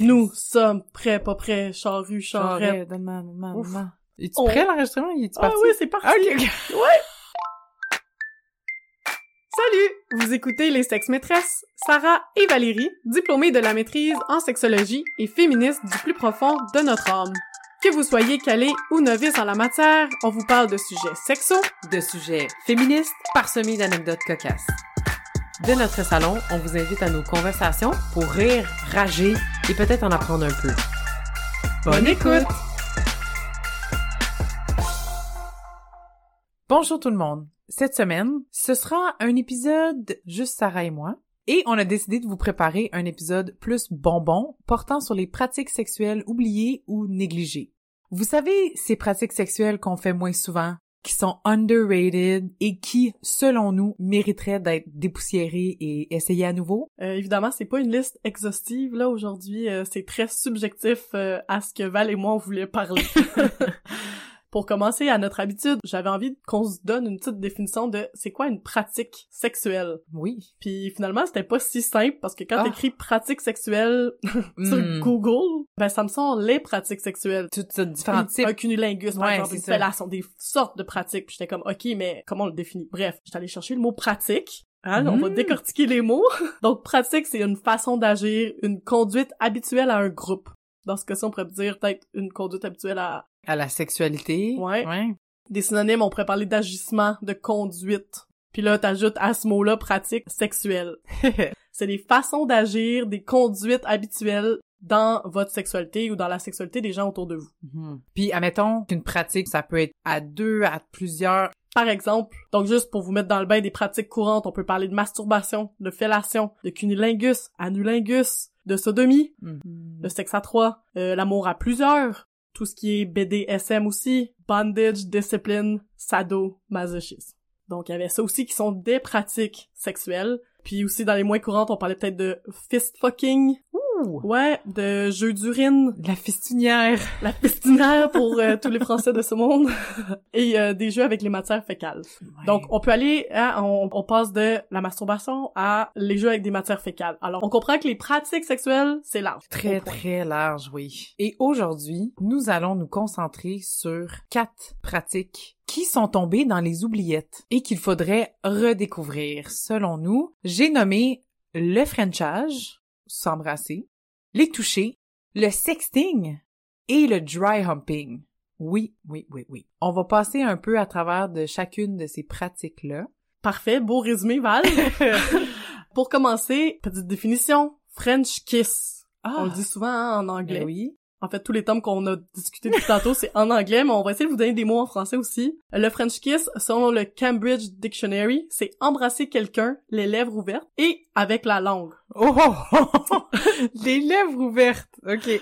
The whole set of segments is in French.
Nous sommes prêts, pas prêts, charrue, charrette. Maman, Ouf. maman. Es-tu On- prêt l'enregistrement? Ah parti? oui, c'est parti. Ah, ok, ok. Ouais! Salut! Vous écoutez Les Sexes Maîtresses, Sarah et Valérie, diplômées de la maîtrise en sexologie et féministes du plus profond de notre âme. Que vous soyez calé ou novice en la matière, on vous parle de sujets sexos, De sujets féministes parsemés d'anecdotes cocasses. De notre salon, on vous invite à nos conversations pour rire, rager et peut-être en apprendre un peu. Bonne écoute! Bonjour tout le monde. Cette semaine, ce sera un épisode juste Sarah et moi. Et on a décidé de vous préparer un épisode plus bonbon portant sur les pratiques sexuelles oubliées ou négligées. Vous savez, ces pratiques sexuelles qu'on fait moins souvent, qui sont underrated et qui, selon nous, mériteraient d'être dépoussiérées et essayées à nouveau? Euh, évidemment, c'est pas une liste exhaustive là aujourd'hui, euh, c'est très subjectif euh, à ce que Val et moi on voulait parler. Pour commencer, à notre habitude, j'avais envie qu'on se donne une petite définition de c'est quoi une pratique sexuelle. Oui. Puis finalement, c'était pas si simple parce que quand Ah. t'écris pratique sexuelle sur Hmm. Google, ben ça me sort les pratiques sexuelles. Toutes sortes différents Un, types. un cunnilingus, par Ouais, exemple, une fellation, des sortes de pratiques. Puis j'étais comme, ok, mais comment on le définit? Bref, j'étais allée chercher le mot pratique. Hein, On va Mm. décortiquer les mots. Donc, pratique, c'est une façon d'agir, une conduite habituelle à un groupe. Dans ce cas-ci, on pourrait dire peut-être une conduite habituelle à À la sexualité. Ouais. Ouais. des synonymes. On pourrait parler d'agissement, de conduite. Puis là, t'ajoutes à ce mot-là pratique sexuelle. C'est des façons d'agir, des conduites habituelles dans votre sexualité ou dans la sexualité des gens autour de vous. Mhm. Puis, admettons qu'une pratique, ça peut être à deux, à plusieurs. Par exemple, donc juste pour vous mettre dans le bain des pratiques courantes, on peut parler de masturbation, de fellation, de cunilingus, anulingus, de sodomie, Mhm. le sexe à trois, euh, l'amour à plusieurs, tout ce qui est BDSM aussi, bondage, discipline, sado, masochisme. Donc il y avait ça aussi qui sont des pratiques sexuelles. Puis aussi dans les moins courantes, on parlait peut-être de fist fucking, Ouh! ouais, de jeu d'urine, La fistinière. la fistinière pour euh, tous les Français de ce monde, et euh, des jeux avec les matières fécales. Donc, on peut aller, hein, on, on passe de la masturbation à les jeux avec des matières fécales. Alors, on comprend que les pratiques sexuelles, c'est large. Très, très large, oui. Et aujourd'hui, nous allons nous concentrer sur quatre pratiques qui sont tombées dans les oubliettes et qu'il faudrait redécouvrir. Selon nous, j'ai nommé le Frenchage, s'embrasser, les toucher, le sexting et le dry humping. Oui, oui, oui, oui. On va passer un peu à travers de chacune de ces pratiques-là. Parfait, beau résumé, Val. Pour commencer, petite définition, French kiss. Ah, On le dit souvent hein, en anglais. ben oui. En fait, tous les termes qu'on a discutés depuis tantôt, c'est en anglais, mais on va essayer de vous donner des mots en français aussi. Le French kiss, selon le Cambridge Dictionary, c'est embrasser quelqu'un, les lèvres ouvertes, et avec la langue. Oh! Les lèvres ouvertes. OK.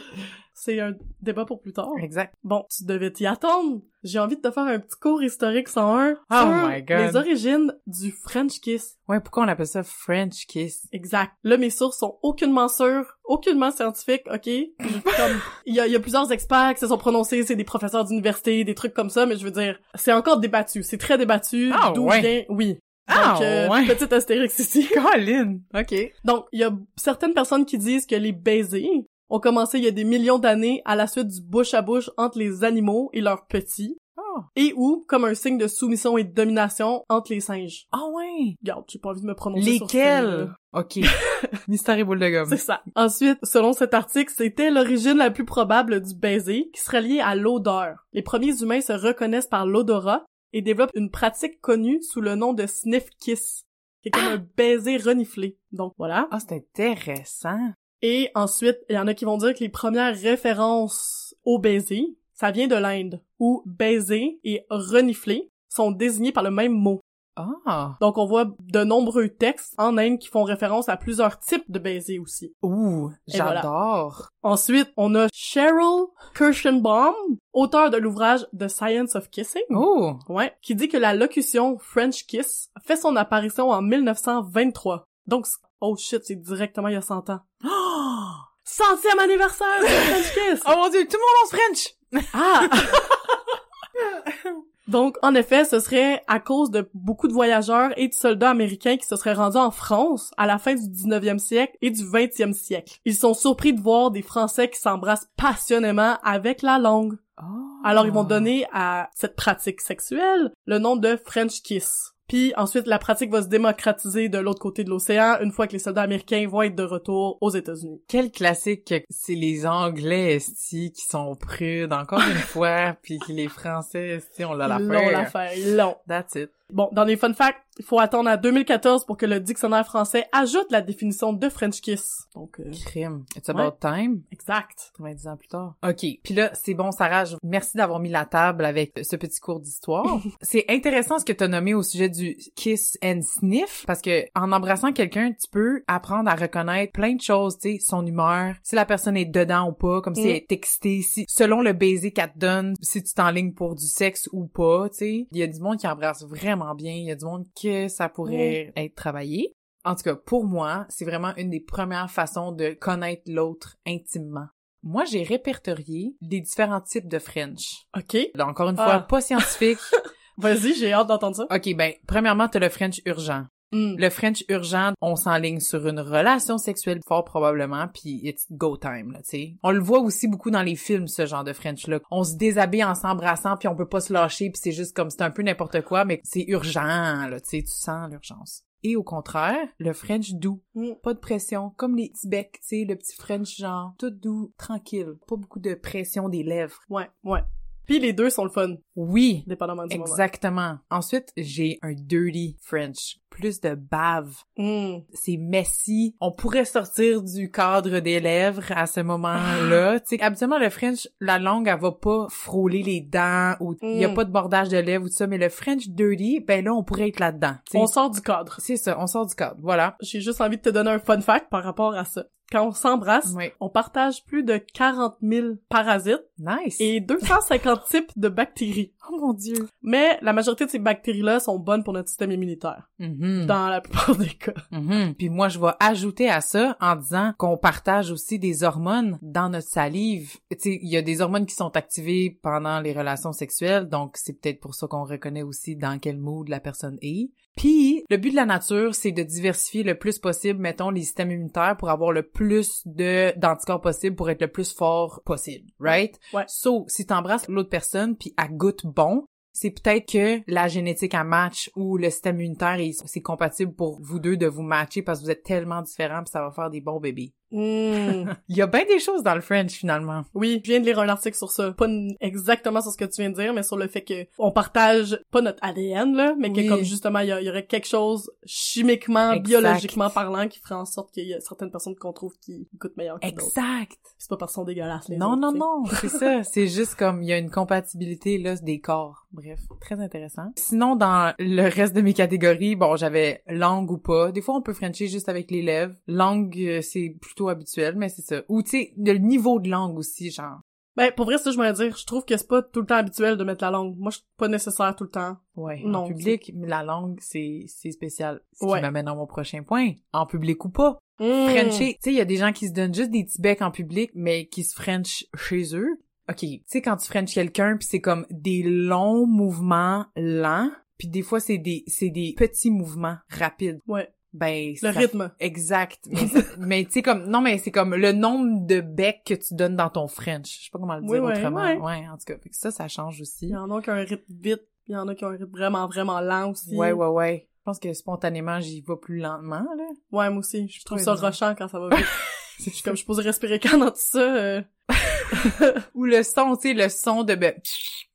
C'est un débat pour plus tard. Exact. Bon, tu devais t'y attendre. J'ai envie de te faire un petit cours historique 101 Oh sur my God. les origines du French kiss. Ouais, pourquoi on appelle ça French kiss? Exact. Là, mes sources sont aucunement sûres, aucunement scientifiques, ok? Comme, il y a, il y a plusieurs experts qui se sont prononcés, c'est des professeurs d'université, des trucs comme ça, mais je veux dire, c'est encore débattu, c'est très débattu. Ah, D'où ouais. vient, oui. Ah, euh, ouais. petite astérix ici. Colin! OK. Donc, il y a certaines personnes qui disent que les baisers ont commencé il y a des millions d'années à la suite du bouche à bouche entre les animaux et leurs petits, Oh. et ou comme un signe de soumission et de domination entre les singes. Ah ouais! Regarde, j'ai pas envie de me prononcer sur ces, Lesquels? OK. Mystère et boule de gomme. C'est ça. Ensuite, selon cet article, c'était l'origine la plus probable du baiser, qui serait liée à l'odeur. Les premiers humains se reconnaissent par l'odorat et développent une pratique connue sous le nom de sniff kiss, qui est comme un baiser reniflé. Donc voilà. Ah, c'est intéressant. Et ensuite, il y en a qui vont dire que les premières références au baiser, ça vient de l'Inde, où baiser et renifler sont désignés par le même mot. Ah! Donc on voit de nombreux textes en Inde qui font référence à plusieurs types de baisers aussi. Ouh! Voilà. J'adore! Ensuite, on a Cheryl Kirschenbaum, auteur de l'ouvrage The Science of Kissing. Oh! Ouais, qui dit que la locution French kiss fait son apparition en 1923. Donc, oh shit, c'est directement il y a 100 ans. Oh! Centième anniversaire du French kiss! Oh mon dieu, tout le monde en French! Ah! Donc, en effet, ce serait à cause de beaucoup de voyageurs et de soldats américains qui se seraient rendus en France à la fin du 19e siècle et du 20e siècle. Ils sont surpris de voir des Français qui s'embrassent passionnément avec la langue. Oh. Alors, ils vont donner à cette pratique sexuelle le nom de French Kiss. Puis ensuite, la pratique va se démocratiser de l'autre côté de l'océan une fois que les soldats américains vont être de retour aux États-Unis. Quel classique que c'est les Anglais esti qui sont prudes encore une fois, puis les Français esti on l'a l'affaire. ils l'ont. That's it. Bon, dans les fun facts, il faut attendre à 2014 pour que le dictionnaire français ajoute la définition de French Kiss. Donc, euh, Crime. It's about time. exact. 90 ans plus tard. OK. Puis là, c'est bon, Sarah, je- merci d'avoir mis la table avec ce petit cours d'histoire. c'est intéressant ce que tu as nommé au sujet du kiss and sniff, parce que en embrassant quelqu'un, tu peux apprendre à reconnaître plein de choses, tu sais, son humeur, si la personne est dedans ou pas, comme si Mm. elle est textée, si, selon le baiser qu'elle te donne, si tu t'enlignes pour du sexe ou pas, tu sais. Il y a du monde qui embrasse vraiment bien, il y a du monde que ça pourrait être travaillé. En tout cas, pour moi, c'est vraiment une des premières façons de connaître l'autre intimement. Moi, j'ai répertorié les différents types de French. OK. Là, encore une Ah. fois, pas scientifique. Vas-y, j'ai hâte d'entendre ça. OK, ben, premièrement, t'as le French urgent. Hmm. Le French urgent, on s'enligne sur une relation sexuelle fort probablement, puis it's go time, là, tu sais. On le voit aussi beaucoup dans les films, ce genre de French-là. On se déshabille en s'embrassant, puis on peut pas se lâcher, puis c'est juste comme, c'est un peu n'importe quoi, mais c'est urgent, là, tu sais, tu sens l'urgence. Et au contraire, le French doux. Hmm. Pas de pression, comme les petits becs, tu sais, le petit French genre, tout doux, tranquille. Pas beaucoup de pression des lèvres. Ouais, ouais. Puis les deux sont le fun, Oui, dépendamment du moment. exactement. Ensuite, j'ai un dirty French. Plus de bave. Hmm. c'est messy. On pourrait sortir du cadre des lèvres à ce moment-là. tu sais, habituellement, le French, la langue, elle va pas frôler les dents ou il y a Mm. pas de bordage de lèvres ou tout ça, mais le French dirty, ben là, on pourrait être là-dedans. On sort du cadre. C'est ça, on sort du cadre. Voilà. J'ai juste envie de te donner un fun fact par rapport à ça. Quand on s'embrasse, Oui. on partage plus de 40 000 parasites Nice. et 250 types de bactéries. Oh mon dieu. Mais la majorité de ces bactéries-là sont bonnes pour notre système immunitaire. Mhm. Dans la plupart des cas. Mhm. Puis moi, je vais ajouter à ça en disant qu'on partage aussi des hormones dans notre salive. Tu sais, il y a des hormones qui sont activées pendant les relations sexuelles, donc c'est peut-être pour ça qu'on reconnaît aussi dans quel mood la personne est. Puis, le but de la nature, c'est de diversifier le plus possible, mettons, les systèmes immunitaires pour avoir le plus de d'anticorps possible pour être le plus fort possible, right? Ouais. So, si t'embrasses l'autre personne puis elle goûte bon, c'est peut-être que la génétique a match ou le système immunitaire est- c'est compatible pour vous deux de vous matcher parce que vous êtes tellement différents puis ça va faire des bons bébés. Hmm. Il y a bien des choses dans le French finalement. Oui, je viens de lire un article sur ça. Pas exactement sur ce que tu viens de dire, mais sur le fait que on partage pas notre ADN, là, mais Oui. que comme justement, il y, aurait quelque chose chimiquement, Exact. biologiquement parlant, qui ferait en sorte qu'il y a certaines personnes qu'on trouve qui goûtent meilleur que d'autres. Exact. C'est pas parce qu'ils sont dégueulasses, les Non, autres, non, non, c'est ça. C'est juste comme il y a une compatibilité là des corps. Bref, très intéressant. Sinon, dans le reste de mes catégories, bon, j'avais langue ou pas. Des fois, on peut frencher juste avec les lèvres. Langue, euh, c'est plutôt habituel, mais c'est ça. Ou tu sais, le niveau de langue aussi, genre. Ben, pour vrai, ça, je me dire, je trouve que c'est pas tout le temps habituel de mettre la langue. Moi, je suis pas nécessaire tout le temps. Ouais, Non, en public, mais la langue, c'est c'est spécial. Ce Ouais. qui m'amène à mon prochain point. En public ou pas. Frencher, tu sais, il y a des gens qui se donnent juste des petits becs en public, mais qui se French chez eux. OK, tu sais, quand tu French quelqu'un, puis c'est comme des longs mouvements lents, puis des fois, c'est des c'est des petits mouvements rapides. Ouais, Ben, le ça- rythme. Exact. Mais, mais tu sais, comme, non, mais c'est comme le nombre de becs que tu donnes dans ton French. Je sais pas comment le dire Oui, ouais, autrement. ouais. en tout cas, fait que ça, ça change aussi. Il y en a qui ont un rythme vite, il y en a qui ont un rythme vraiment, vraiment lent aussi. Ouais, ouais, ouais. Je pense que spontanément, j'y vais plus lentement, là. Ouais, moi aussi. Je trouve Ouais, ça rushant quand ça va vite. Je suis comme, je posée respirer quand dans tout ça. euh. Ou le son, tu sais, le son de... be-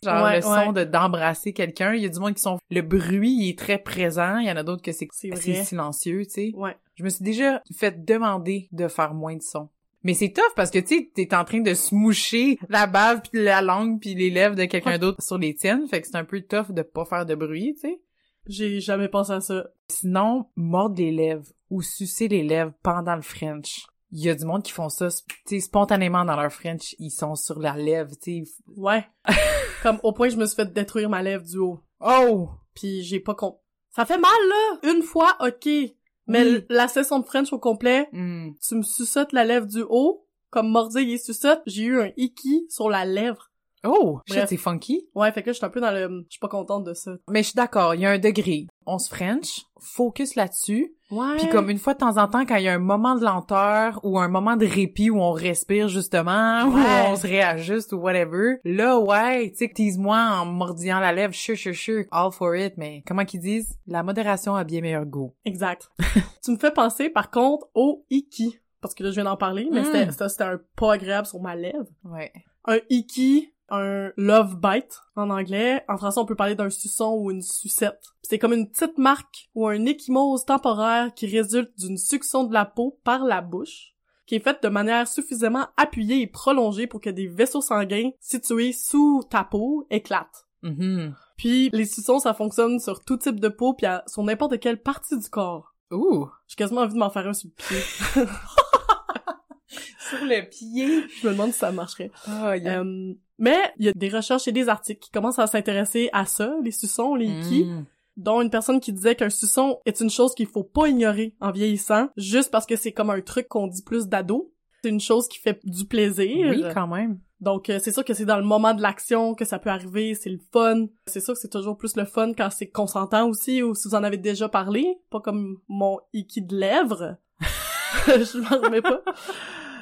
Genre Ouais, le son ouais. de d'embrasser quelqu'un. Il y a du monde qui sont... Le bruit, il est très présent. Il y en a d'autres que c'est silencieux, tu sais. Ouais. Je me suis déjà fait demander de faire moins de son. Mais c'est tough parce que, tu sais, t'es en train de smoucher la bave puis la langue puis les lèvres de quelqu'un d'autre sur les tiennes. Fait que c'est un peu tough de pas faire de bruit, tu sais. J'ai jamais pensé à ça. Sinon, mordre les lèvres ou sucer les lèvres pendant le French. Il y a du monde qui font ça, tu spontanément dans leur French, ils sont sur la lèvre, tu. Ouais. comme au point que je me suis fait détruire ma lèvre du haut. Oh! Puis j'ai pas con... Ça fait mal, là! Une fois, ok. Mais la session de French au complet, Hmm. tu me suçotes la lèvre du haut, comme mordille et suçote, j'ai eu un iki sur la lèvre. Oh, shit, c'est funky. Ouais, fait que là, je suis un peu dans le... Je suis pas contente de ça. Mais je suis d'accord, il y a un degré. On se French, focus là-dessus. Ouais. Puis comme une fois de temps en temps, quand il y a un moment de lenteur ou un moment de répit où on respire justement, où Ouais. on se réajuste ou whatever, là ouais, tu sais, tease-moi en mordillant la lèvre, sure, sure, sure, all for it, mais comment qu'ils disent? La modération a bien meilleur goût. Exact. tu me fais penser, par contre, au iki. Parce que là, je viens d'en parler, mais Mm. c'était, ça, c'était un pas agréable sur ma lèvre. Ouais. Un iki, un love bite en anglais. En français, on peut parler d'un suçon ou une sucette. C'est comme une petite marque ou un échymose temporaire qui résulte d'une succion de la peau par la bouche, qui est faite de manière suffisamment appuyée et prolongée pour que des vaisseaux sanguins situés sous ta peau éclatent. Mhm. Puis les suçons, ça fonctionne sur tout type de peau puis à- sur n'importe quelle partie du corps. Ouh. J'ai quasiment envie de m'en faire un sur le pied. Sur le pied. Je me demande si ça marcherait. Oh, yeah. Euh, mais il y a des recherches et des articles qui commencent à s'intéresser à ça, les suçons, les ikis, Mm. dont une personne qui disait qu'un suçon est une chose qu'il faut pas ignorer en vieillissant, juste parce que c'est comme un truc qu'on dit plus d'ado. C'est une chose qui fait du plaisir. Oui, quand même. Donc euh, c'est sûr que c'est dans le moment de l'action que ça peut arriver, c'est le fun. C'est sûr que c'est toujours plus le fun quand c'est consentant aussi ou si vous en avez déjà parlé, pas comme mon iki de lèvres. je m'en remets pas.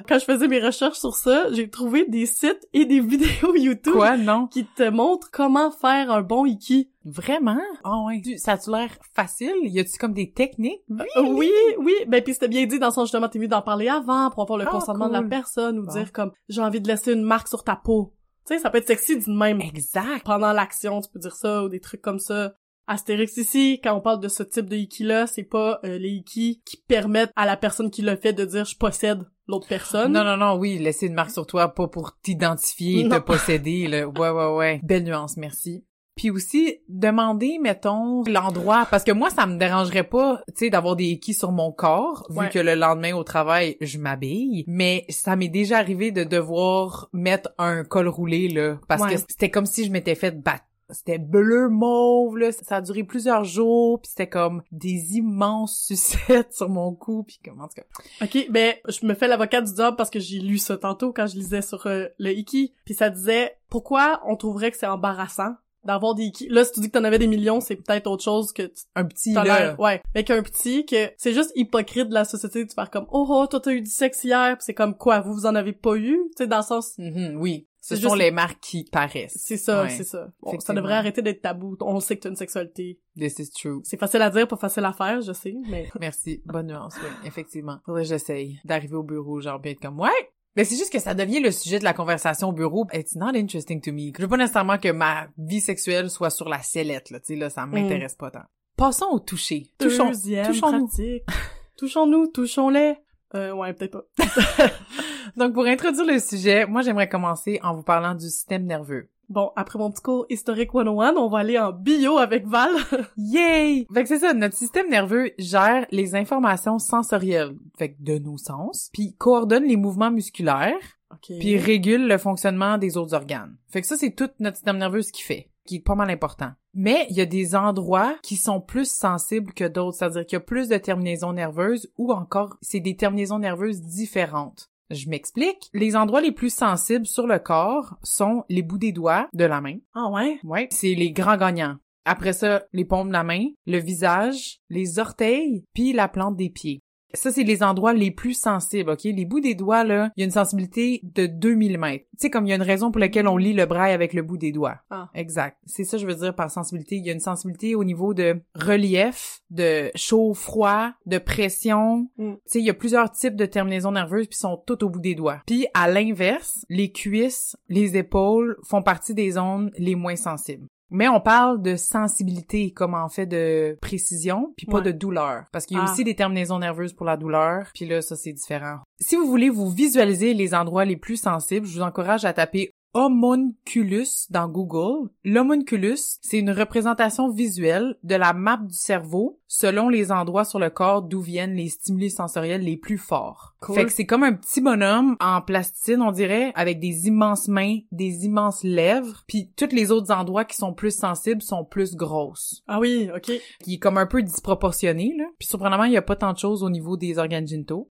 Quand je faisais mes recherches sur ça, j'ai trouvé des sites et des vidéos YouTube Quoi, non? qui te montrent comment faire un bon iki. Vraiment? Ah ouais. Ça a-tu l'air facile? Y a-tu comme des techniques? Euh, oui, oui, ben puis c'était bien dit dans sens justement t'es mieux d'en parler avant pour avoir le Ah, consentement de la personne ou Bon. dire comme j'ai envie de laisser une marque sur ta peau. Tu sais, ça peut être sexy d'une même. Exact. pendant l'action, tu peux dire ça, ou des trucs comme ça. Astérix ici, quand on parle de ce type de hiki-là, c'est pas euh, les hikis qui permettent à la personne qui le fait de dire « je possède l'autre personne Non, non, non, oui, laisser une marque sur toi, pas pour t'identifier et te posséder, là. Ouais, ouais, ouais. Belle nuance, merci. Puis aussi, demander, mettons, l'endroit, parce que moi, ça me dérangerait pas, tu sais, d'avoir des hikis sur mon corps, vu Ouais. que le lendemain au travail, je m'habille, mais ça m'est déjà arrivé de devoir mettre un col roulé, là, parce Ouais. que c'était comme si je m'étais fait battre. C'était bleu mauve, là. Ça a duré plusieurs jours, puis c'était comme des immenses sucettes sur mon cou, puis comment, en tout cas. Ok, ben, je me fais l'avocat du job parce que j'ai lu ça tantôt quand je lisais sur euh, le hiki, puis ça disait « Pourquoi on trouverait que c'est embarrassant d'avoir des hikis? » Là, si tu dis que t'en avais des millions, c'est peut-être autre chose que tu Un petit, là. ouais. Avec un petit, que c'est juste hypocrite de la société de faire comme, oh, oh, toi t'as eu du sexe hier, pis c'est comme quoi, vous vous en avez pas eu? Tu sais, dans le sens, Mhm, oui. Ce sont les marques qui paraissent. c'est ça, Ouais. c'est ça. Bon, ça devrait arrêter d'être tabou. On sait que t'as une sexualité. This is true. C'est facile à dire, pas facile à faire, je sais, mais... Merci. Bonne nuance, oui, effectivement. Faudrait que j'essaye d'arriver au bureau, genre, bien être comme, ouais! Mais c'est juste que ça devient le sujet de la conversation au bureau. It's not interesting to me. Je veux pas nécessairement que ma vie sexuelle soit sur la sellette, là. Tu sais, là, ça m'intéresse pas tant. Passons au toucher. Touchons. Deuxième touchons-nous. pratique. Touchons-nous, touchons-les. Euh, ouais, peut-être pas. Donc, pour introduire le sujet, moi, j'aimerais commencer en vous parlant du système nerveux. Bon, après mon petit cours historique 101, on va aller en bio avec Val. Yay! Fait que c'est ça, notre système nerveux gère les informations sensorielles, fait que de nos sens, puis coordonne les mouvements musculaires, ok. puis régule le fonctionnement des autres organes. Fait que ça, c'est tout notre système nerveux ce qui fait, qui est pas mal important. Mais il y a des endroits qui sont plus sensibles que d'autres, c'est-à-dire qu'il y a plus de terminaisons nerveuses ou encore c'est des terminaisons nerveuses différentes. Je m'explique. Les endroits les plus sensibles sur le corps sont les bouts des doigts de la main. Ah ouais? Ouais, c'est les grands gagnants. Après ça, les paumes de la main, le visage, les orteils, puis la plante des pieds. Ça, c'est les endroits les plus sensibles, OK? Les bouts des doigts, là, il y a une sensibilité de 2 mm. Tu sais, comme il y a une raison pour laquelle on lit le braille avec le bout des doigts. Ah. Exact. C'est ça, je veux dire, par sensibilité. Il y a une sensibilité au niveau de relief, de chaud-froid, de pression. Mm. Tu sais, il y a plusieurs types de terminaisons nerveuses puis sont toutes au bout des doigts. Puis, à l'inverse, les cuisses, les épaules font partie des zones les moins sensibles. Mais on parle de sensibilité comme en fait de précision, puis pas Ouais. de douleur. Parce qu'il y a Ah. aussi des terminaisons nerveuses pour la douleur, puis là, ça, c'est différent. Si vous voulez vous visualiser les endroits les plus sensibles, je vous encourage à taper homunculus dans Google. L'homunculus, c'est une représentation visuelle de la map du cerveau selon les endroits sur le corps d'où viennent les stimuli sensoriels les plus forts. Cool. Fait que c'est comme un petit bonhomme en plasticine, on dirait, avec des immenses mains, des immenses lèvres, puis tous les autres endroits qui sont plus sensibles sont plus grosses. Ah oui, ok. Qui est comme un peu disproportionné, là. Puis surprenamment, il y a pas tant de choses au niveau des organes génitaux.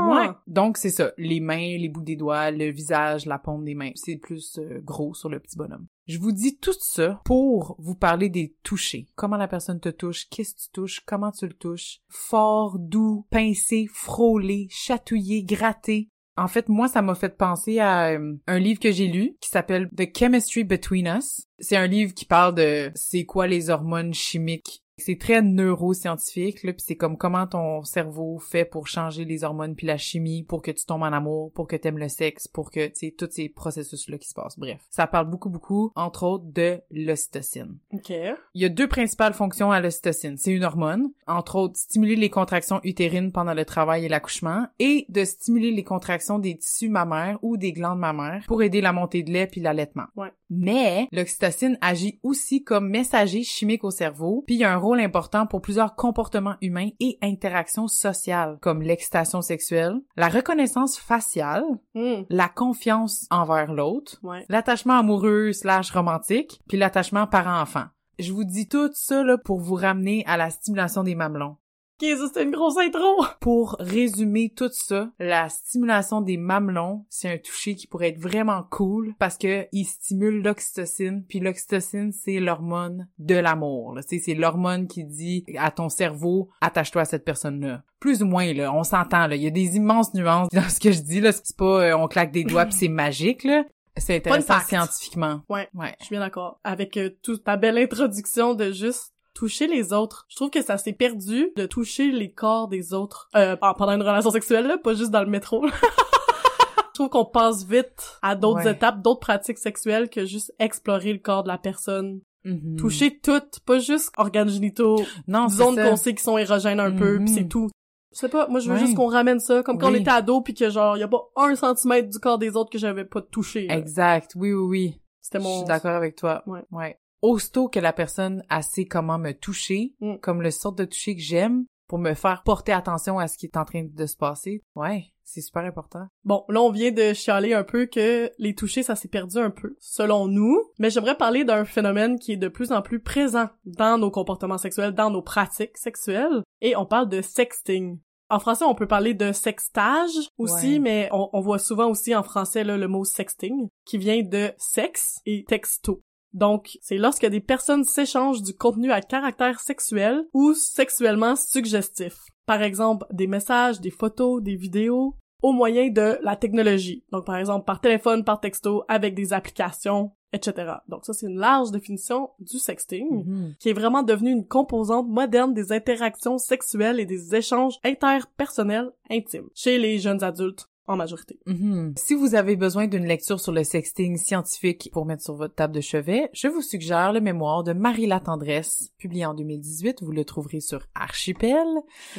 Ouais. Donc, c'est ça. Les mains, les bouts des doigts, le visage, la paume des mains. C'est plus euh, gros sur le petit bonhomme. Je vous dis tout ça pour vous parler des touchés. Comment la personne te touche, qu'est-ce que tu touches, comment tu le touches. Fort, doux, pincé, frôlé, chatouillé, gratté. En fait, moi, ça m'a fait penser à euh, un livre que j'ai lu qui s'appelle The Chemistry Between Us. C'est un livre qui parle de c'est quoi les hormones chimiques c'est très neuroscientifique, là, puis c'est comme comment ton cerveau fait pour changer les hormones puis la chimie pour que tu tombes en amour, pour que t'aimes le sexe, pour que, tu sais, tous ces processus-là qui se passent. Bref. Ça parle beaucoup, beaucoup, entre autres, de l'ocytocine. OK. Il y a deux principales fonctions à l'ocytocine. C'est une hormone, entre autres, stimuler les contractions utérines pendant le travail et l'accouchement, et de stimuler les contractions des tissus mammaires ou des glandes mammaires pour aider la montée de lait puis l'allaitement. Ouais. Mais l'oxytocine agit aussi comme messager chimique au cerveau, puis il y a un rôle important pour plusieurs comportements humains et interactions sociales, comme l'excitation sexuelle, la reconnaissance faciale, Hmm. la confiance envers l'autre, Ouais. l'attachement amoureux slash romantique, puis l'attachement parent-enfant. Je vous dis tout ça là, pour vous ramener à la stimulation des mamelons. Ça c'était une grosse intro! Pour résumer tout ça, la stimulation des mamelons, c'est un toucher qui pourrait être vraiment cool parce que il stimule l'oxytocine, puis l'oxytocine, c'est l'hormone de l'amour. là. Tu sais, C'est l'hormone qui dit à ton cerveau, attache-toi à cette personne-là. Plus ou moins, là, on s'entend, là. Il y a des immenses nuances dans ce que je dis, là. C'est pas euh, on claque des doigts puis c'est magique, là. C'est intéressant scientifiquement. Ouais. Ouais. Je suis bien d'accord. Avec euh, toute ta belle introduction de juste toucher les autres. Je trouve que ça s'est perdu de toucher les corps des autres euh, en- pendant une relation sexuelle, là, pas juste dans le métro. Je trouve qu'on passe vite à d'autres Ouais. étapes, d'autres pratiques sexuelles que juste explorer le corps de la personne. Mhm. Toucher toutes, pas juste organes génitaux, non, zones qu'on sait qui sont érogènes un peu, pis c'est tout. Je sais pas, moi je veux juste qu'on ramène ça, comme quand on Oui. était ado pis que genre, y a pas un centimètre du corps des autres que j'avais pas touché. là. Exact. Oui, oui, oui. C'était Je mon... suis d'accord avec toi. Ouais. Ouais. Aussitôt que la personne a sait comment me toucher, Mm. comme le sort de toucher que j'aime, pour me faire porter attention à ce qui est en train de se passer, ouais, c'est super important. Bon, là, on vient de chialer un peu que les touchés, ça s'est perdu un peu, selon nous. Mais j'aimerais parler d'un phénomène qui est de plus en plus présent dans nos comportements sexuels, dans nos pratiques sexuelles. Et on parle de sexting. En français, on peut parler de sextage aussi, Ouais. mais on, on voit souvent aussi en français là, le mot sexting, qui vient de sexe et texto. Donc, c'est lorsque des personnes s'échangent du contenu à caractère sexuel ou sexuellement suggestif. Par exemple, des messages, des photos, des vidéos, au moyen de la technologie. Donc, par exemple, par téléphone, par texto, avec des applications, etc. Donc, ça, c'est une large définition du sexting, Mhm. qui est vraiment devenue une composante moderne des interactions sexuelles et des échanges interpersonnels intimes chez les jeunes adultes en majorité. Mhm. Si vous avez besoin d'une lecture sur le sexting scientifique pour mettre sur votre table de chevet, je vous suggère le mémoire de Marie La Tendresse, publié en 2018. Vous le trouverez sur Archipel.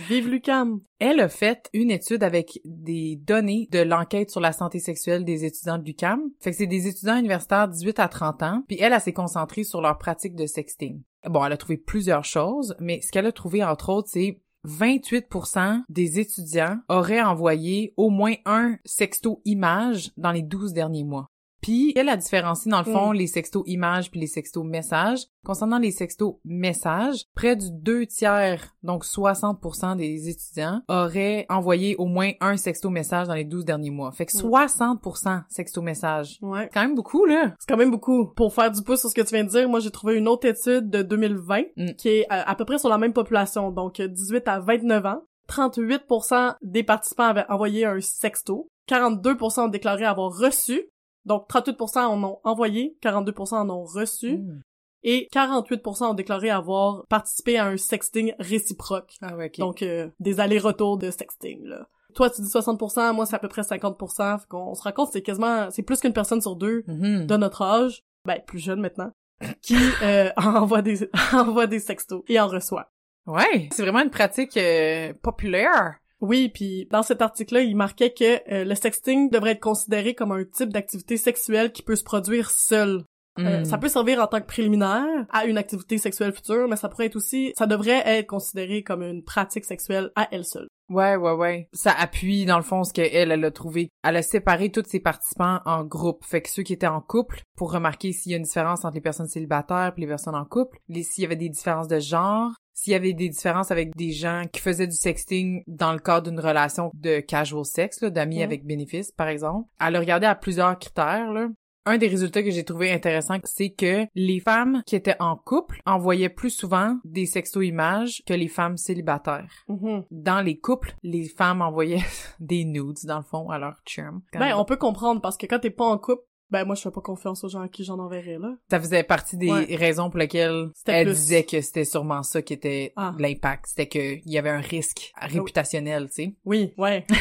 Vive Lucam! Elle a fait une étude avec des données de l'enquête sur la santé sexuelle des étudiants de l'UQAM. Fait que c'est des étudiants universitaires 18 à 30 ans, puis elle, elle s'est concentrée sur leur pratique de sexting. Bon, elle a trouvé plusieurs choses, mais ce qu'elle a trouvé, entre autres, c'est 28% des étudiants auraient envoyé au moins un sexto image dans les 12 derniers mois. Puis, elle a différencié, dans le fond, les sextos images puis les sextos messages. Concernant les sextos messages, près du deux tiers, donc 60% des étudiants, auraient envoyé au moins un sexto message dans les 12 derniers mois. Fait que Mm. 60% sexto message. Ouais. C'est quand même beaucoup, là. C'est quand même beaucoup. Pour faire du pouce sur ce que tu viens de dire, moi j'ai trouvé une autre étude de 2020 Mm. qui est à, à peu près sur la même population, donc euh, 18 à 29 ans. 38% des participants avaient envoyé un sexto. 42% ont déclaré avoir reçu. Donc 38% en ont envoyé, 42% en ont reçu. Mm. Et 48% ont déclaré avoir participé à un sexting réciproque. Ah ouais, ok. Donc euh, des allers-retours de sexting, là. Toi, tu dis 60%, moi c'est à peu près 50%. Fait qu'on se rend compte que c'est quasiment... C'est plus qu'une personne sur deux Mhm. de notre âge, ben plus jeune maintenant, qui euh, envoie des envoie des sextos et en reçoit. Ouais, c'est vraiment une pratique euh, populaire. Oui, puis dans cet article-là, il marquait que euh, le sexting devrait être considéré comme un type d'activité sexuelle qui peut se produire seul. Euh, Mm. ça peut servir en tant que préliminaire à une activité sexuelle future, mais ça pourrait être aussi, ça devrait être considéré comme une pratique sexuelle à elle seule. Ouais, ouais, ouais. Ça appuie, dans le fond, ce qu'elle, elle a trouvé. Elle a séparé tous ses participants en groupes. Fait que ceux qui étaient en couple, pour remarquer s'il y a une différence entre les personnes célibataires et les personnes en couple, s'il y avait des différences de genre, s'il y avait des différences avec des gens qui faisaient du sexting dans le cadre d'une relation de casual sex, là, d'amis avec bénéfice, par exemple. Elle a regardé à plusieurs critères, là. Un des résultats que j'ai trouvé intéressant, c'est que les femmes qui étaient en couple envoyaient plus souvent des sexto-images que les femmes célibataires. Mhm. Dans les couples, les femmes envoyaient des nudes, dans le fond, à leur chum. Ben, on peut comprendre, parce que quand t'es pas en couple, ben moi je fais pas confiance aux gens à qui j'en enverrai, là. Ça faisait partie des Ouais. raisons pour lesquelles elle plus- disait que c'était sûrement ça qui était Ah. l'impact. C'était qu'il y avait un risque réputationnel, tu sais. Oui, ouais.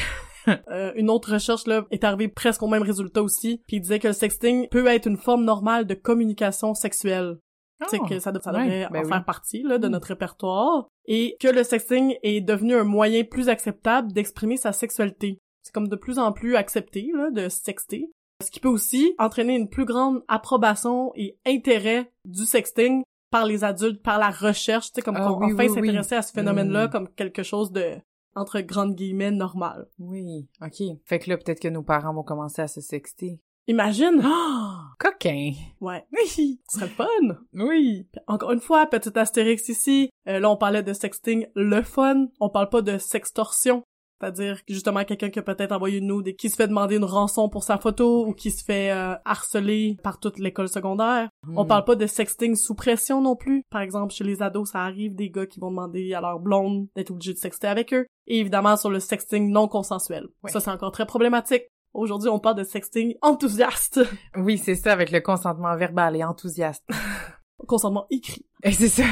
Euh, une autre recherche là est arrivée presque au même résultat aussi, puis il disait que le sexting peut être une forme normale de communication sexuelle. Tu sais que ça, ça Ah. Ouais, devrait ben en oui. faire partie là de Mm. notre répertoire et que le sexting est devenu un moyen plus acceptable d'exprimer sa sexualité. C'est comme de plus en plus accepté là de sexter, ce qui peut aussi entraîner une plus grande approbation et intérêt du sexting par les adultes, par la recherche, tu sais comme Ah qu'on oui, enfin oui, oui. s'intéresser à ce phénomène-là Mm. comme quelque chose de entre grandes guillemets normal. Oui, ok. Fait que là, peut-être que nos parents vont commencer à se sexter. Imagine! Oh! Coquin! Ouais, Oui! ce serait fun! Oui! Encore une fois, petit astérix ici, euh, là on parlait de sexting le fun, on parle pas de sextorsion. C'est-à-dire justement quelqu'un qui a peut-être envoyé une nude et qui se fait demander une rançon pour sa photo ou qui se fait euh, harceler par toute l'école secondaire. On Hmm. parle pas de sexting sous pression non plus. Par exemple, chez les ados, ça arrive des gars qui vont demander à leur blonde d'être obligés de sexter avec eux. Et évidemment sur le sexting non consensuel. Ça c'est encore très problématique. Aujourd'hui, on parle de sexting enthousiaste. Oui, c'est ça, avec le consentement verbal et enthousiaste. Consentement écrit. Et c'est ça.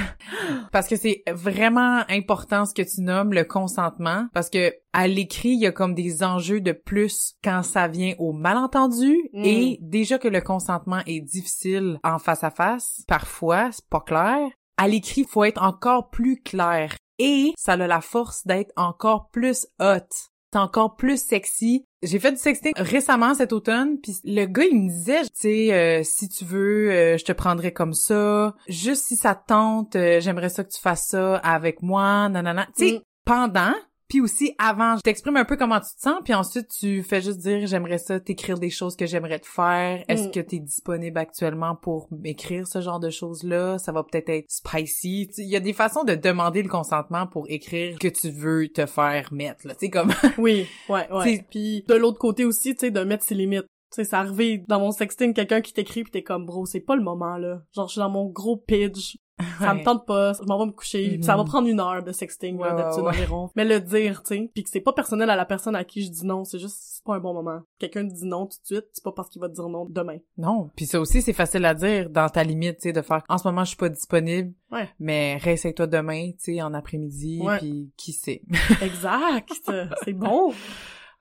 Parce que c'est vraiment important ce que tu nommes le consentement. Parce que à l'écrit, il y a comme des enjeux de plus quand ça vient au malentendu. Mm. Et déjà que le consentement est difficile en face à face, parfois, c'est pas clair. À l'écrit, faut être encore plus clair. Et ça a la force d'être encore plus hot. C'est encore plus sexy. J'ai fait du sexting récemment cet automne, puis le gars il me disait, tu sais, euh, si tu veux, euh, je te prendrai comme ça. Juste si ça te tente, euh, j'aimerais ça que tu fasses ça avec moi, nanana. Tu sais, Mm. pendant, puis aussi avant, je t'exprime un peu comment tu te sens, puis ensuite tu fais juste dire, j'aimerais ça t'écrire des choses que j'aimerais te faire. Est-ce Mm. que t'es disponible actuellement pour m'écrire ce genre de choses-là? Ça va peut-être être spicy. Il y a des façons de demander le consentement pour écrire que tu veux te faire mettre, là. Tu sais, comme... Oui, ouais, ouais. Puis de l'autre côté aussi, tu sais, de mettre ses limites. Tu sais, c'est arrivé dans mon sexting, quelqu'un qui t'écrit pis t'es comme, bro, c'est pas le moment, là. Genre, je suis dans mon gros pitch. Ça me Ouais. tente pas, je m'en vais me coucher. Mhm. Ça va prendre une heure de sexting, Ouais, ouais, d'habitude ouais. environ. Mais le dire, tu sais, puis que c'est pas personnel à la personne à qui je dis non, c'est juste, c'est pas un bon moment. Quelqu'un dit non tout de suite, c'est pas parce qu'il va te dire non demain. Non, puis ça aussi c'est facile à dire dans ta limite, tu sais, de faire en ce moment je suis pas disponible, Ouais. mais réessaye-toi demain, tu sais, en après-midi, Ouais. puis qui sait. Exact! c'est bon!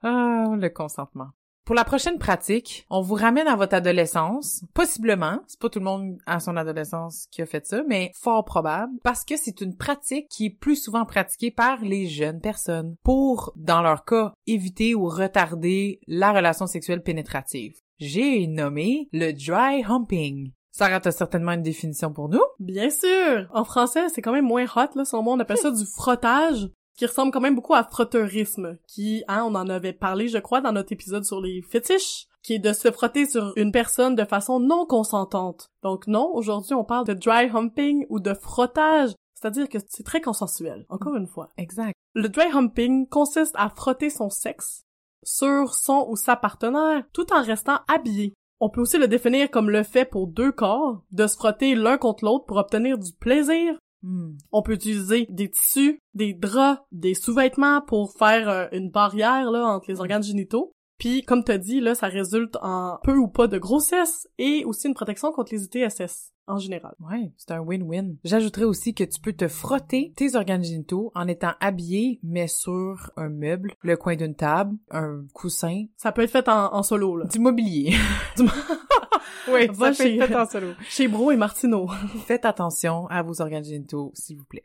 ah, le consentement. Pour la prochaine pratique, on vous ramène à votre adolescence, possiblement, c'est pas tout le monde à son adolescence qui a fait ça, mais fort probable, parce que c'est une pratique qui est plus souvent pratiquée par les jeunes personnes pour, dans leur cas, éviter ou retarder la relation sexuelle pénétrative. J'ai nommé le dry humping. Sarah, t'as certainement une définition pour nous? Bien sûr! En français, c'est quand même moins hot, là, selon moi, on appelle ça du frottage, qui ressemble quand même beaucoup à frotteurisme, qui, hein, on en avait parlé, je crois, dans notre épisode sur les fétiches, qui est de se frotter sur une personne de façon non consentante. Donc non, aujourd'hui, on parle de dry humping ou de frottage, c'est-à-dire que c'est très consensuel, encore une fois. Exact. Le dry humping consiste à frotter son sexe sur son ou sa partenaire tout en restant habillé. On peut aussi le définir comme le fait pour deux corps de se frotter l'un contre l'autre pour obtenir du plaisir. Hmm. On peut utiliser des tissus, des draps, des sous-vêtements pour faire euh, une barrière là entre les organes génitaux. Puis comme t'as dit là, ça résulte en peu ou pas de grossesse et aussi une protection contre les ITSS en général. Ouais, c'est un win-win. J'ajouterais aussi que tu peux te frotter tes organes génitaux en étant habillé, mais sur un meuble, le coin d'une table, un coussin, Ça peut être fait en, en solo là. du mobilier. Oui, Va ça chez- fait en solo. Chez Bro et Martineau. Faites attention à vos organes génitaux, s'il vous plaît.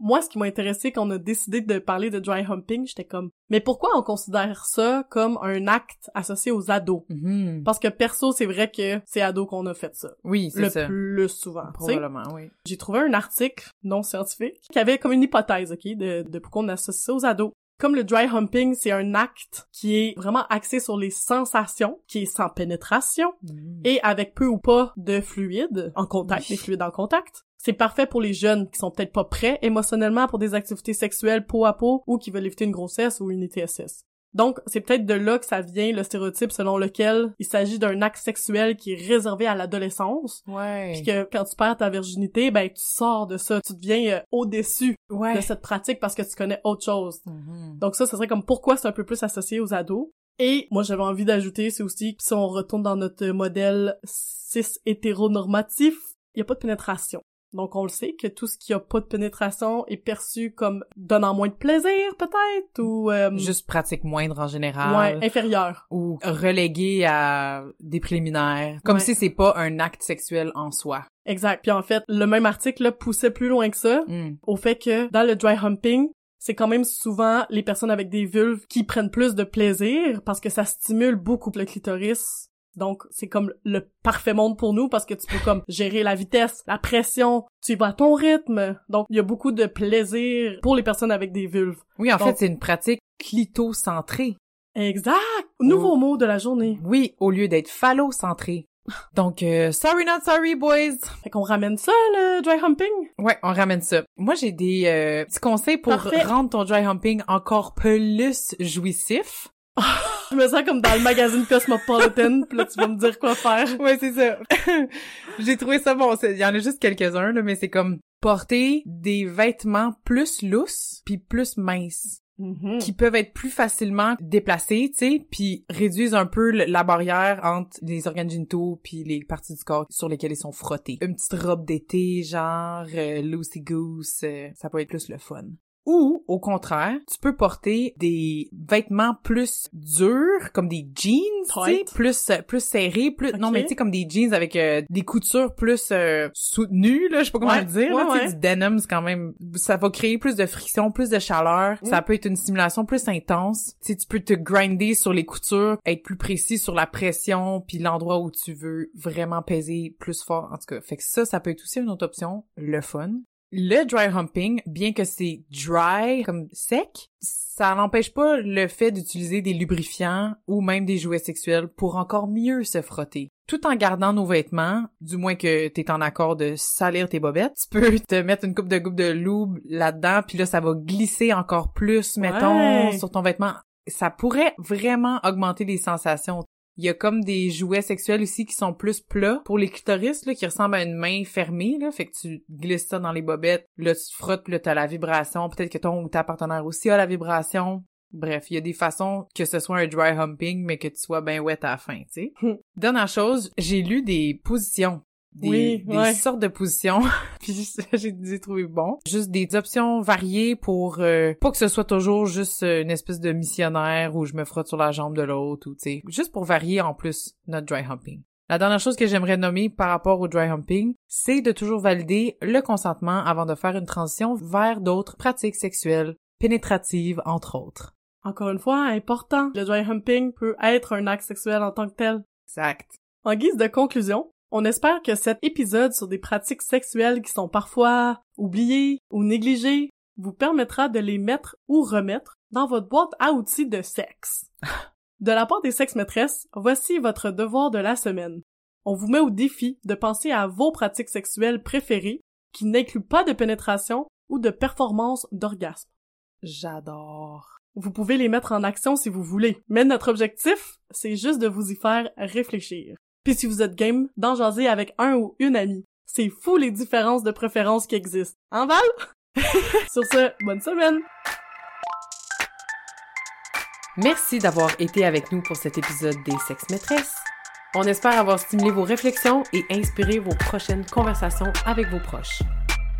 Moi, ce qui m'a intéressé quand on a décidé de parler de dry humping, j'étais comme, mais pourquoi on considère ça comme un acte associé aux ados? Mhm. Parce que perso, c'est vrai que c'est ados qu'on a fait ça. Oui, c'est Le ça. plus souvent. Probablement, oui. J'ai trouvé un article non scientifique qui avait comme une hypothèse, ok, de, de pourquoi on associe ça aux ados. Comme le dry humping, c'est un acte qui est vraiment axé sur les sensations, qui est sans pénétration Mm. et avec peu ou pas de fluide en contact, Oui. des fluides en contact. C'est parfait pour les jeunes qui sont peut-être pas prêts émotionnellement pour des activités sexuelles peau à peau ou qui veulent éviter une grossesse ou une ITSS. Donc, c'est peut-être de là que ça vient le stéréotype selon lequel il s'agit d'un acte sexuel qui est réservé à l'adolescence. Ouais. Puis que quand tu perds ta virginité, ben tu sors de ça, tu deviens euh, au-dessus ouais. de cette pratique parce que tu connais autre chose. Mhm. Donc ça, ce serait comme pourquoi c'est un peu plus associé aux ados. Et moi, j'avais envie d'ajouter, c'est aussi, si on retourne dans notre modèle cis hétéronormatif, il n'y a pas de pénétration. Donc on le sait que tout ce qui a pas de pénétration est perçu comme donnant moins de plaisir, peut-être, ou... euh, Juste pratique moindre en général. Ouais, inférieur. Ou relégué à des préliminaires. Comme Ouais. si c'est pas un acte sexuel en soi. Exact. Puis en fait, le même article là, poussait plus loin que ça, Mm. au fait que dans le dry humping, c'est quand même souvent les personnes avec des vulves qui prennent plus de plaisir parce que ça stimule beaucoup le clitoris. Donc, c'est comme le parfait monde pour nous parce que tu peux comme gérer la vitesse, la pression, tu y vas à ton rythme. Donc, il y a beaucoup de plaisir pour les personnes avec des vulves. Oui, en Donc- fait, c'est une pratique clitocentrée. Exact! Nouveau mot de la journée. Oui, au lieu d'être phallocentrée. Donc, euh, sorry not sorry, boys. Fait qu'on ramène ça, le dry humping? Ouais, on ramène ça. Moi, j'ai des euh, petits conseils pour Parfait. rendre ton dry humping encore plus jouissif. Je me sens comme dans le magazine Cosmopolitan, pis là, tu vas me dire quoi faire. Ouais, c'est ça. j'ai trouvé ça bon. Il y en a juste quelques-uns, là, mais c'est comme porter des vêtements plus lousses puis plus minces. Mhm. qui peuvent être plus facilement déplacés, tu sais, puis réduisent un peu la barrière entre les organes génitaux puis les parties du corps sur lesquelles ils sont frottés. Une petite robe d'été, genre euh, loosey goose, euh, ça peut être plus le fun. Ou, au contraire, tu peux porter des vêtements plus durs, comme des jeans, tu sais, Tight. plus euh, plus serrés, plus non mais tu sais comme des jeans avec euh, des coutures plus euh, soutenues là, je sais pas comment Ouais, le dire, ouais, là, tu sais, ouais. du denim c'est quand même ça va créer plus de friction, plus de chaleur, Mm. ça peut être une stimulation plus intense. Tu tu peux te grinder sur les coutures, être plus précis sur la pression puis l'endroit où tu veux vraiment peser plus fort en tout cas. Fait que ça ça peut être aussi une autre option, le fun. Le dry humping, bien que c'est dry comme sec, ça n'empêche pas le fait d'utiliser des lubrifiants ou même des jouets sexuels pour encore mieux se frotter. Tout en gardant nos vêtements, du moins que t'es en accord de salir tes bobettes, tu peux te mettre une coupe de coupe de lube là-dedans, puis là ça va glisser encore plus, mettons, Ouais. sur ton vêtement. Ça pourrait vraiment augmenter les sensations. Il y a comme des jouets sexuels aussi qui sont plus plats pour les clitoris, là, qui ressemblent à une main fermée, là. Fait que tu glisses ça dans les bobettes, là, tu te frottes, puis là, t'as la vibration. Peut-être que ton ou ta partenaire aussi a la vibration. Bref, il y a des façons que ce soit un dry humping, mais que tu sois bien wet à la fin, tu sais. Hmm. Dernière chose, j'ai lu des positions. Des, Oui, des ouais. sortes de positions, puis ça, j'ai j'ai trouvé bon. Juste des options variées pour euh, pas que ce soit toujours juste euh, une espèce de missionnaire où je me frotte sur la jambe de l'autre ou tu sais, juste pour varier en plus notre dry humping. La dernière chose que j'aimerais nommer par rapport au dry humping, c'est de toujours valider le consentement avant de faire une transition vers d'autres pratiques sexuelles pénétratives entre autres. Encore une fois, important, le dry humping peut être un acte sexuel en tant que tel. Exact. En guise de conclusion, on espère que cet épisode sur des pratiques sexuelles qui sont parfois oubliées ou négligées vous permettra de les mettre ou remettre dans votre boîte à outils de sexe. De la part des sexes maîtresses, voici votre devoir de la semaine. On vous met au défi de penser à vos pratiques sexuelles préférées qui n'incluent pas de pénétration ou de performance d'orgasme. J'adore. Vous pouvez les mettre en action si vous voulez, mais notre objectif, c'est juste de vous y faire réfléchir. Puis si vous êtes game, d'en jaser avec un ou une amie. C'est fou les différences de préférence qui existent. En Val? Sur ce, bonne semaine! Merci d'avoir été avec nous pour cet épisode des Sexes Maîtresses. On espère avoir stimulé vos réflexions et inspiré vos prochaines conversations avec vos proches.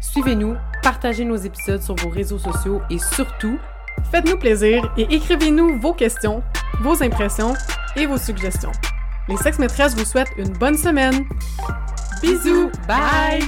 Suivez-nous, partagez nos épisodes sur vos réseaux sociaux et surtout, Faites-nous plaisir et écrivez-nous vos questions, vos impressions et vos suggestions. Les sexes maîtresses vous souhaitent une bonne semaine. Bisous, bye.